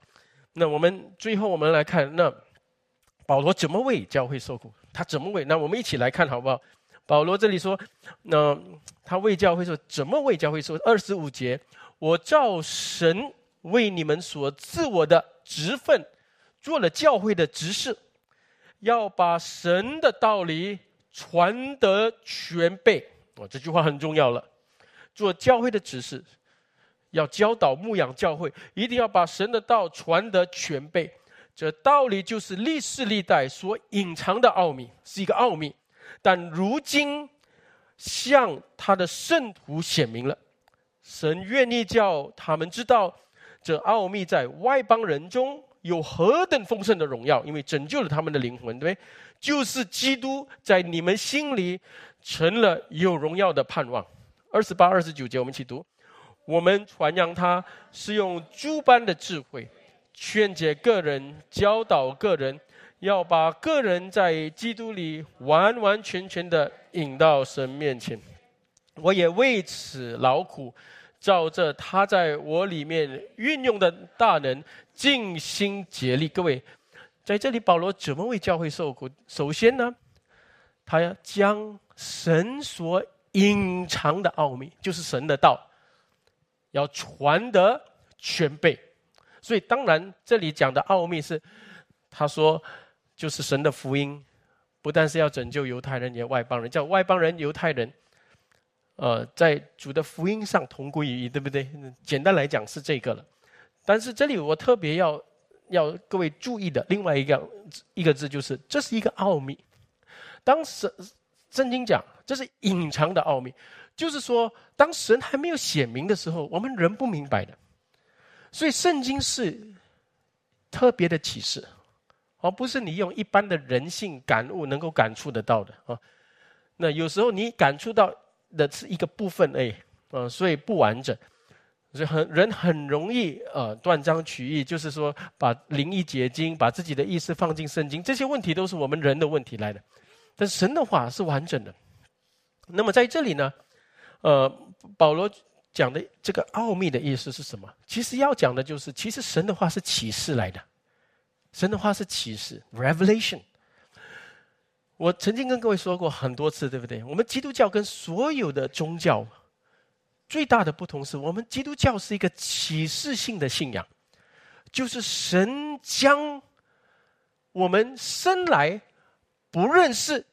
那我们最后我们来看那。保罗怎么为教会受苦？他怎么为？那我们一起来看好不好？保罗这里说，那他为教会说，怎么为教会受？二十五节，我照神为你们所赐我的职分，做了教会的执事，要把神的道理传得全备。哦，这句话很重要了。做教会的指示，要教导牧养教会，一定要把神的道传得全备。这道理就是历世历代所隐藏的奥秘，是一个奥秘，但如今向他的圣徒显明了。神愿意叫他们知道，这奥秘在外邦人中有何等丰盛的荣耀，因为拯救了他们的灵魂，对不对？就是基督在你们心里成了有荣耀的盼望。二十八、二十九节，我们一起读：我们传扬他是用诸般的智慧。劝解个人，教导个人，要把个人在基督里完完全全的引到神面前。我也为此劳苦，照着他在我里面运用的大能，尽心竭力。各位，在这里，保罗怎么为教会受苦？首先呢，他要将神所隐藏的奥秘，就是神的道，要传得全备。所以，当然，这里讲的奥秘是，他说，就是神的福音，不但是要拯救犹太人，也外邦人，叫外邦人、犹太人，呃，在主的福音上同归于一，对不对？简单来讲是这个了。但是这里我特别要要各位注意的另外一个一个字，就是这是一个奥秘。当神圣经讲这是隐藏的奥秘，就是说，当神还没有显明的时候，我们人不明白的。所以圣经是特别的启示，而不是你用一般的人性感悟能够感触得到的啊。那有时候你感触到的是一个部分已，啊，所以不完整，所以很人很容易呃断章取义，就是说把灵异解经，把自己的意思放进圣经，这些问题都是我们人的问题来的。但神的话是完整的。那么在这里呢，呃，保罗。讲的这个奥秘的意思是什么？其实要讲的就是，其实神的话是启示来的，神的话是启示 （revelation）。我曾经跟各位说过很多次，对不对？我们基督教跟所有的宗教最大的不同是，我们基督教是一个启示性的信仰，就是神将我们生来不认识，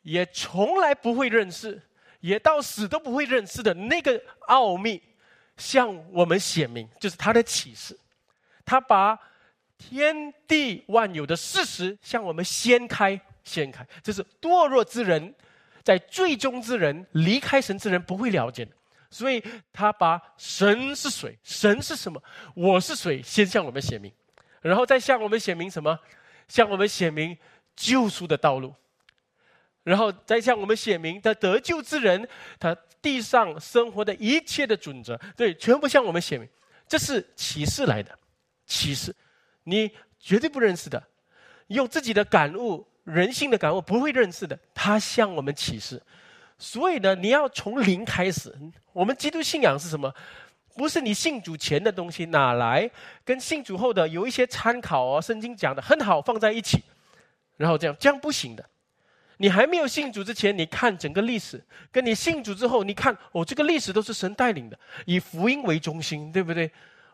也从来不会认识。也到死都不会认识的那个奥秘，向我们显明，就是他的启示。他把天地万有的事实向我们掀开，掀开。这是堕落之人，在最终之人离开神之人不会了解的。所以他把神是谁，神是什么，我是谁，先向我们显明，然后再向我们显明什么，向我们显明救赎的道路。然后再向我们显明他得救之人，他地上生活的一切的准则，对，全部向我们显明。这是启示来的，启示，你绝对不认识的，用自己的感悟、人性的感悟不会认识的，他向我们启示。所以呢，你要从零开始。我们基督信仰是什么？不是你信主前的东西哪来跟信主后的有一些参考哦，圣经讲的很好放在一起，然后这样这样不行的。你还没有信主之前，你看整个历史；跟你信主之后，你看哦，这个历史都是神带领的，以福音为中心，对不对？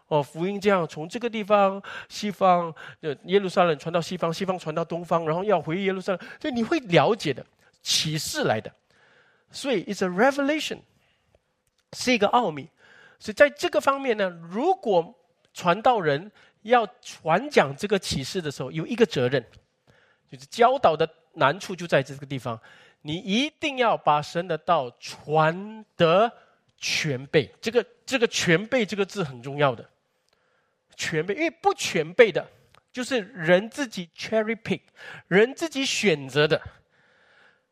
哦，福音这样从这个地方西方的耶路撒冷传到西方，西方传到东方，然后要回耶路撒冷，所以你会了解的启示来的。所以，it's a revelation，是一个奥秘。所以在这个方面呢，如果传道人要传讲这个启示的时候，有一个责任，就是教导的。难处就在这个地方，你一定要把神的道传得全备。这个这个全备这个字很重要的，全备，因为不全备的，就是人自己 cherry pick，人自己选择的。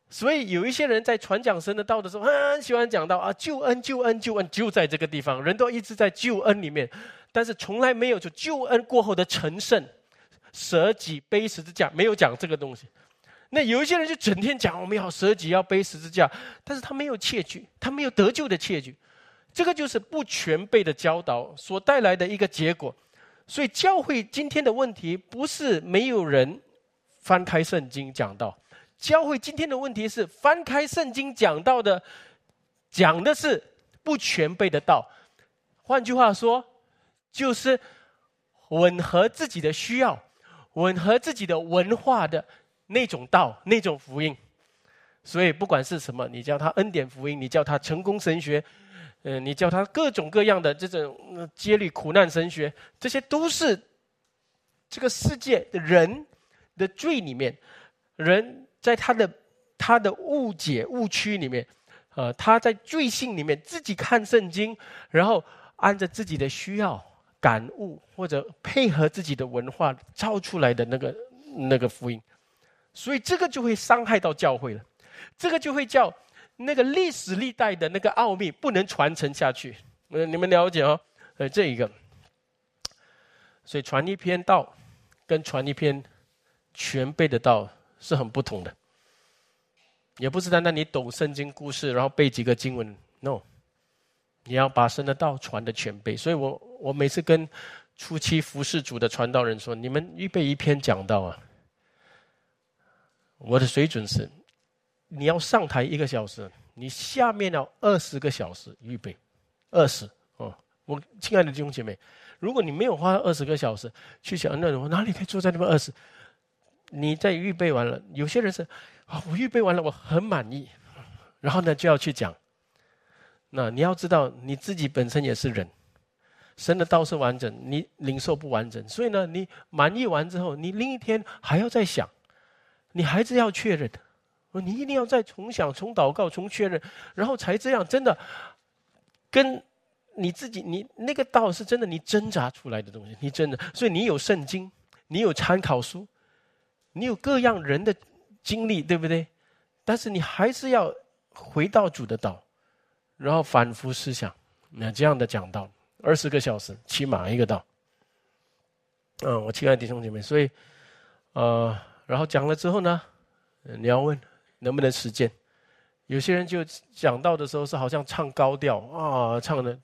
所以有一些人在传讲神的道的时候，很喜欢讲到啊，救恩，救恩，救恩，就在这个地方，人都一直在救恩里面，但是从来没有就救恩过后的成圣、舍己、背十字架，没有讲这个东西。那有一些人就整天讲我们要舍己，要背十字架，但是他没有切据，他没有得救的切据，这个就是不全备的教导所带来的一个结果。所以教会今天的问题不是没有人翻开圣经讲到，教会今天的问题是翻开圣经讲到的，讲的是不全备的道。换句话说，就是吻合自己的需要，吻合自己的文化的。那种道，那种福音，所以不管是什么，你叫他恩典福音，你叫他成功神学，嗯，你叫他各种各样的这种接力苦难神学，这些都是这个世界的人的罪里面，人在他的他的误解误区里面，呃，他在罪性里面自己看圣经，然后按照自己的需要感悟或者配合自己的文化造出来的那个那个福音。所以这个就会伤害到教会了，这个就会叫那个历史历代的那个奥秘不能传承下去。呃，你们了解哦？呃，这一个，所以传一篇道跟传一篇全背的道是很不同的，也不是单单你懂圣经故事，然后背几个经文。No，你要把神的道传的全背。所以我我每次跟初期服侍主的传道人说：“你们预备一篇讲道啊。”我的水准是，你要上台一个小时，你下面要二十个小时预备，二十哦。我亲爱的弟兄姐妹，如果你没有花二十个小时去想，那我哪里可以坐在那边二十？你在预备完了，有些人是啊，我预备完了，我很满意，然后呢就要去讲。那你要知道，你自己本身也是人，神的道是完整，你领受不完整，所以呢，你满意完之后，你另一天还要再想。你还是要确认，你一定要再重想、重祷告、重确认，然后才这样真的跟你自己，你那个道是真的，你挣扎出来的东西，你真的。所以你有圣经，你有参考书，你有各样人的经历，对不对？但是你还是要回到主的道，然后反复思想。那这样的讲道，二十个小时起码一个道。嗯，我亲爱的弟兄姐妹，所以，呃。然后讲了之后呢，你要问能不能实践？有些人就讲到的时候是好像唱高调啊，唱的。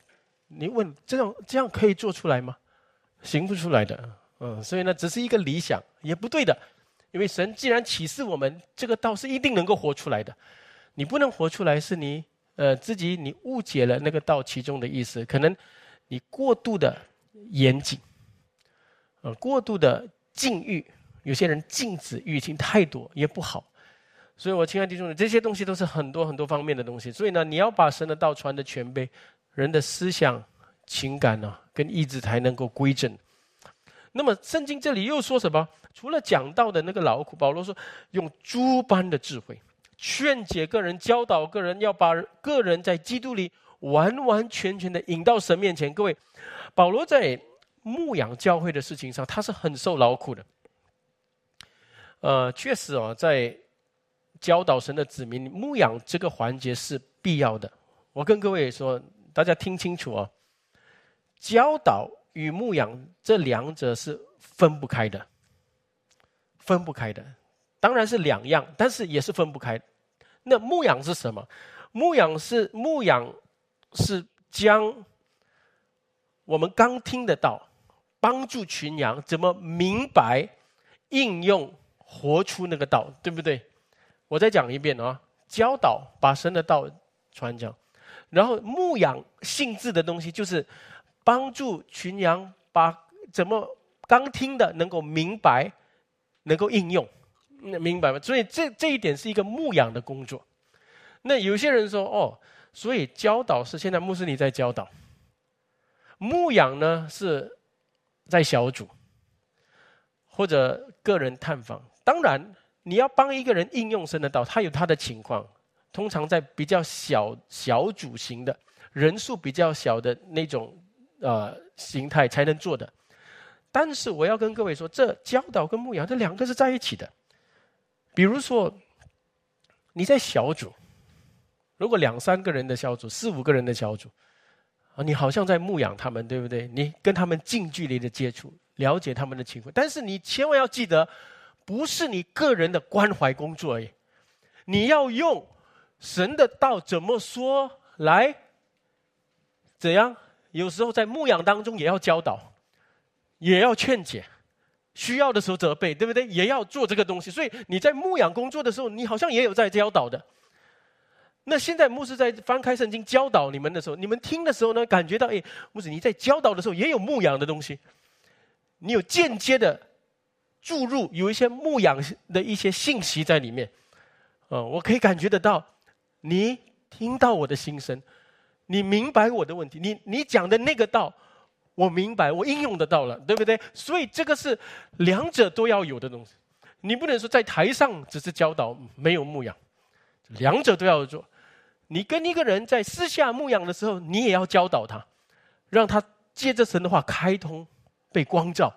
你问这样这样可以做出来吗？行不出来的，嗯。所以呢，只是一个理想也不对的，因为神既然启示我们这个道是一定能够活出来的，你不能活出来是你呃自己你误解了那个道其中的意思，可能你过度的严谨，呃，过度的禁欲。有些人禁止欲情太多也不好，所以我亲爱的弟兄们，这些东西都是很多很多方面的东西。所以呢，你要把神的道传的全备，人的思想、情感呢，跟意志才能够归正。那么圣经这里又说什么？除了讲道的那个劳苦，保罗说用猪般的智慧劝解个人，教导个人，要把个人在基督里完完全全的引到神面前。各位，保罗在牧养教会的事情上，他是很受劳苦的。呃，确实哦，在教导神的子民牧养这个环节是必要的。我跟各位说，大家听清楚哦，教导与牧养这两者是分不开的，分不开的。当然是两样，但是也是分不开。那牧养是什么？牧养是牧养是将我们刚听得到，帮助群羊怎么明白、应用、活出那个道，对不对？我再讲一遍啊，教导把神的道传讲，然后牧养性质的东西，就是帮助群羊把怎么刚听的能够明白，能够应用，那明白吗？所以这这一点是一个牧养的工作。那有些人说哦，所以教导是现在穆斯林在教导，牧养呢是在小组或者个人探访。当然，你要帮一个人应用神的道，他有他的情况，通常在比较小小组型的人数比较小的那种呃形态才能做的。但是我要跟各位说，这教导跟牧养这两个是在一起的。比如说你在小组。如果两三个人的小组，四五个人的小组，啊，你好像在牧养他们，对不对？你跟他们近距离的接触，了解他们的情况。但是你千万要记得，不是你个人的关怀工作而已，你要用神的道怎么说来？怎样？有时候在牧养当中也要教导，也要劝解，需要的时候责备，对不对？也要做这个东西。所以你在牧养工作的时候，你好像也有在教导的。那现在牧师在翻开圣经教导你们的时候，你们听的时候呢，感觉到哎，牧师你在教导的时候也有牧养的东西，你有间接的注入，有一些牧养的一些信息在里面，啊，我可以感觉得到，你听到我的心声，你明白我的问题，你你讲的那个道，我明白，我应用得到了，对不对？所以这个是两者都要有的东西，你不能说在台上只是教导，没有牧养，两者都要做。你跟一个人在私下牧养的时候，你也要教导他，让他借着神的话开通，被光照，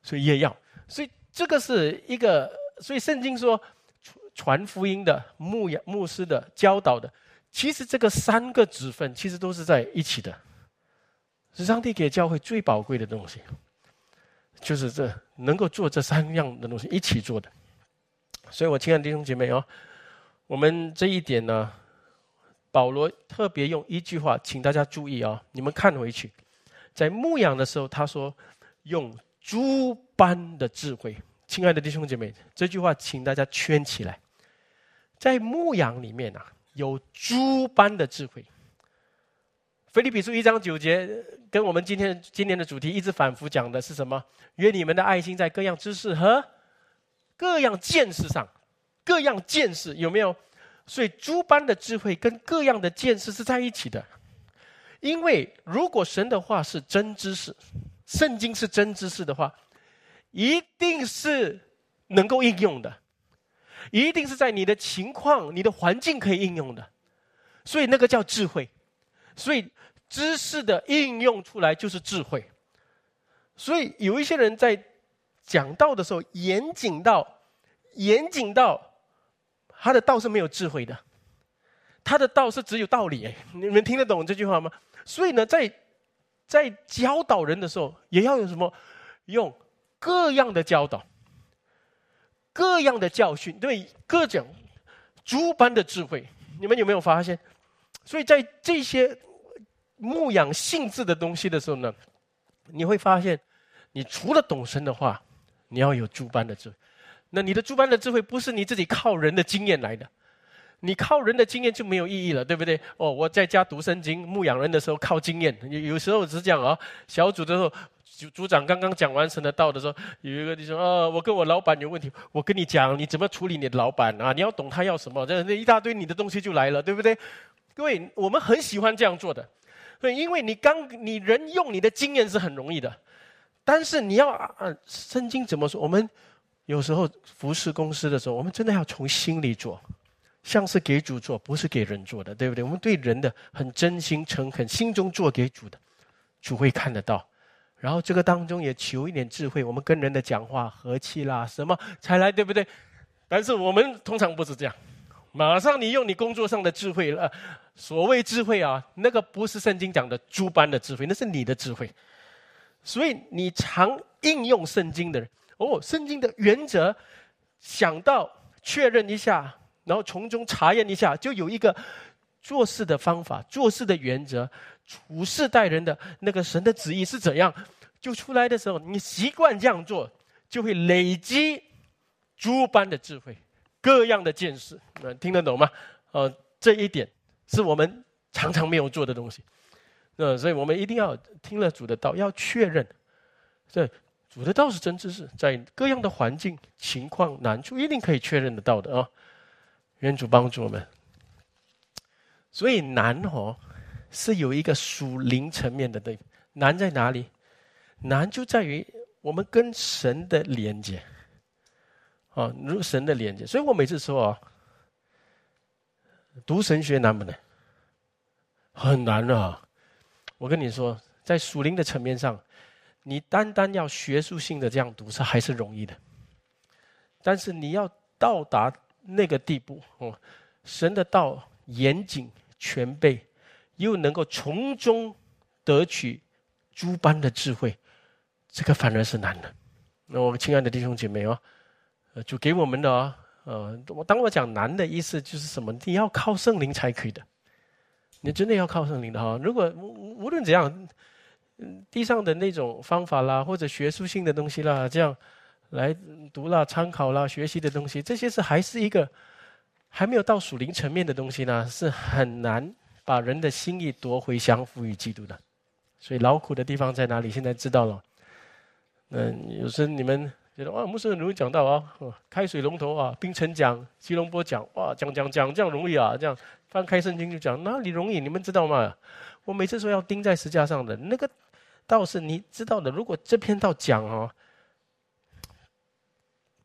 所以也要。所以这个是一个，所以圣经说传福音的、牧养、牧师的、教导的，其实这个三个职分其实都是在一起的，是上帝给教会最宝贵的东西，就是这能够做这三样的东西一起做的。所以我亲爱的弟兄姐妹哦，我们这一点呢。保罗特别用一句话，请大家注意啊！你们看回去，在牧养的时候，他说：“用猪般的智慧。”亲爱的弟兄姐妹，这句话请大家圈起来。在牧养里面啊，有猪般的智慧。菲利比书一章九节，跟我们今天今天的主题一直反复讲的是什么？愿你们的爱心在各样知识和各样见识上，各样见识有没有？所以，诸般的智慧跟各样的见识是在一起的，因为如果神的话是真知识，圣经是真知识的话，一定是能够应用的，一定是在你的情况、你的环境可以应用的，所以那个叫智慧。所以，知识的应用出来就是智慧。所以，有一些人在讲道的时候严谨到严谨到。他的道是没有智慧的，他的道是只有道理。哎你们听得懂这句话吗？所以呢，在在教导人的时候，也要有什么用各样的教导、各样的教训，对各种诸般的智慧。你们有没有发现？所以在这些牧养性质的东西的时候呢，你会发现，你除了懂神的话，你要有诸般的智慧。那你的诸般的智慧不是你自己靠人的经验来的，你靠人的经验就没有意义了，对不对？哦，我在家读圣经、牧养人的时候靠经验，有有时候只讲啊，小组的时候，组组长刚刚讲完成的道的时候，有一个弟兄啊，我跟我老板有问题，我跟你讲，你怎么处理你的老板啊？你要懂他要什么，这那一大堆你的东西就来了，对不对？各位，我们很喜欢这样做的，对，因为你刚你人用你的经验是很容易的，但是你要啊圣经怎么说，我们。有时候服侍公司的时候，我们真的要从心里做，像是给主做，不是给人做的，对不对？我们对人的很真心诚恳，心中做给主的，主会看得到。然后这个当中也求一点智慧，我们跟人的讲话和气啦，什么才来，对不对？但是我们通常不是这样，马上你用你工作上的智慧了。所谓智慧啊，那个不是圣经讲的诸般的智慧，那是你的智慧。所以你常应用圣经的人。哦，圣经的原则，想到确认一下，然后从中查验一下，就有一个做事的方法、做事的原则、处事待人的那个神的旨意是怎样，就出来的时候，你习惯这样做，就会累积诸般的智慧、各样的见识。能听得懂吗？呃，这一点是我们常常没有做的东西。那所以我们一定要听了主的道，要确认，这主的道是真知识，在各样的环境、情况、难处，一定可以确认得到的啊！愿主帮助我们。所以难哦，是有一个属灵层面的对。难在哪里？难就在于我们跟神的连接，啊，如神的连接。所以我每次说啊，读神学难不难？很难啊！我跟你说，在属灵的层面上，你单单要学术性的这样读是还是容易的，但是你要到达那个地步哦，神的道严谨全备，又能够从中得取诸般的智慧，这个反而是难的。那我们亲爱的弟兄姐妹哦，呃，就给我们的啊，呃，我当我讲难的意思就是什么？你要靠圣灵才可以的。你真的要靠圣灵的哈！如果无无论怎样，地上的那种方法啦，或者学术性的东西啦，这样来读啦、参考啦、学习的东西，这些是还是一个还没有到属灵层面的东西呢，是很难把人的心意夺回，降服于基督的。所以劳苦的地方在哪里？现在知道了。嗯，有时你们觉得哇，牧师很容易讲到啊，开水龙头啊，冰城讲、吉隆坡讲，哇，讲讲讲这样容易啊，这样。翻开圣经就讲哪里容易？你们知道吗？我每次说要钉在石架上的那个道是你知道的。如果这篇道讲哦，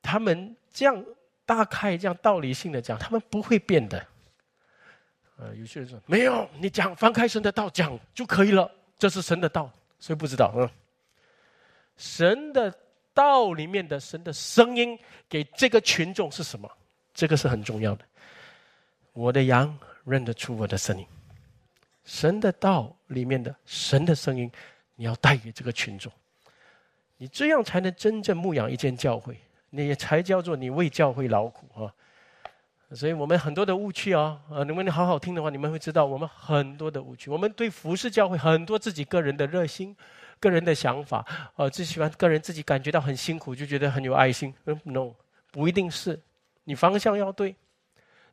他们这样大概这样道理性的讲，他们不会变的。呃，有些人说没有，你讲翻开神的道讲就可以了，这是神的道，所以不知道啊。神的道里面的神的声音给这个群众是什么？这个是很重要的。我的羊。认得出我的声音，神的道里面的神的声音，你要带给这个群众，你这样才能真正牧养一间教会，你才叫做你为教会劳苦啊！所以我们很多的误区哦，啊，你们好好听的话，你们会知道我们很多的误区。我们对服饰教会很多自己个人的热心、个人的想法，呃，最喜欢个人自己感觉到很辛苦，就觉得很有爱心。嗯，no，不一定是，你方向要对。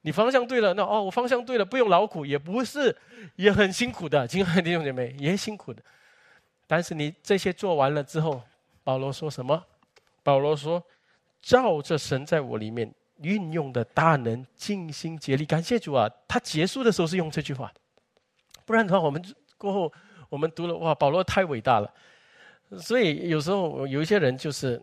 你方向对了，那哦，我方向对了，不用劳苦，也不是，也很辛苦的。亲爱的弟兄姐妹，也辛苦的。但是你这些做完了之后，保罗说什么？保罗说：“照着神在我里面运用的大能，尽心竭力。”感谢主啊！他结束的时候是用这句话，不然的话，我们过后我们读了哇，保罗太伟大了。所以有时候有一些人就是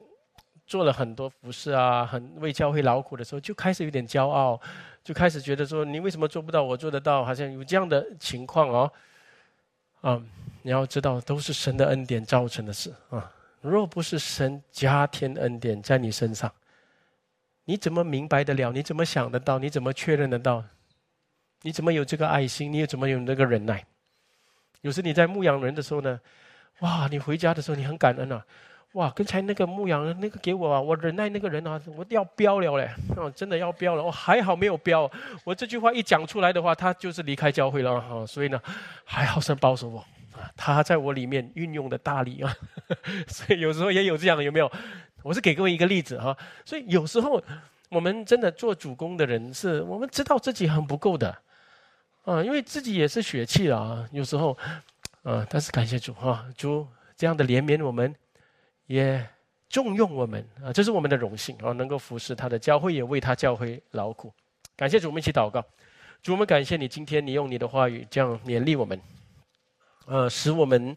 做了很多服饰啊，很为教会劳苦的时候，就开始有点骄傲。就开始觉得说，你为什么做不到？我做得到，好像有这样的情况哦。啊，你要知道，都是神的恩典造成的事啊。若不是神加添恩典在你身上，你怎么明白得了？你怎么想得到？你怎么确认得到？你怎么有这个爱心？你又怎么有那个忍耐？有时你在牧养人的时候呢，哇，你回家的时候你很感恩啊。哇！刚才那个牧羊人那个给我啊，我忍耐那个人啊，我要飙了嘞！哦，真的要飙了！我还好没有飙。我这句话一讲出来的话，他就是离开教会了哈。所以呢，还好神保守我啊，他在我里面运用的大力啊。[laughs] 所以有时候也有这样的，有没有？我是给各位一个例子哈。所以有时候我们真的做主公的人，是我们知道自己很不够的啊，因为自己也是血气啊。有时候啊，但是感谢主哈，主这样的怜悯我们。也重用我们啊，这是我们的荣幸啊，能够服侍他的教会，也为他教会劳苦。感谢主，我们一起祷告。主，我们感谢你，今天你用你的话语这样勉励我们，呃，使我们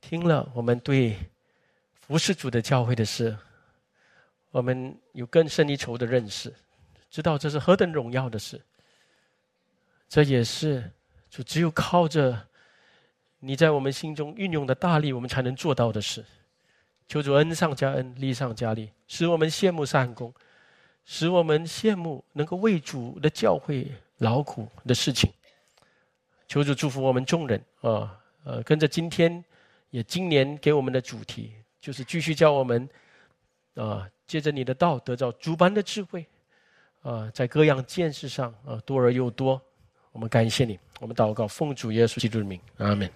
听了我们对服侍主的教会的事，我们有更深一筹的认识，知道这是何等荣耀的事。这也是就只有靠着你在我们心中运用的大力，我们才能做到的事。求主恩上加恩，利上加利，使我们羡慕善功，使我们羡慕能够为主的教会劳苦的事情。求主祝福我们众人啊，呃，跟着今天也今年给我们的主题，就是继续教我们啊，借着你的道得到诸般的智慧啊，在各样见识上啊多而又多我们感谢你，我们祷告，奉主耶稣基督的名，阿门。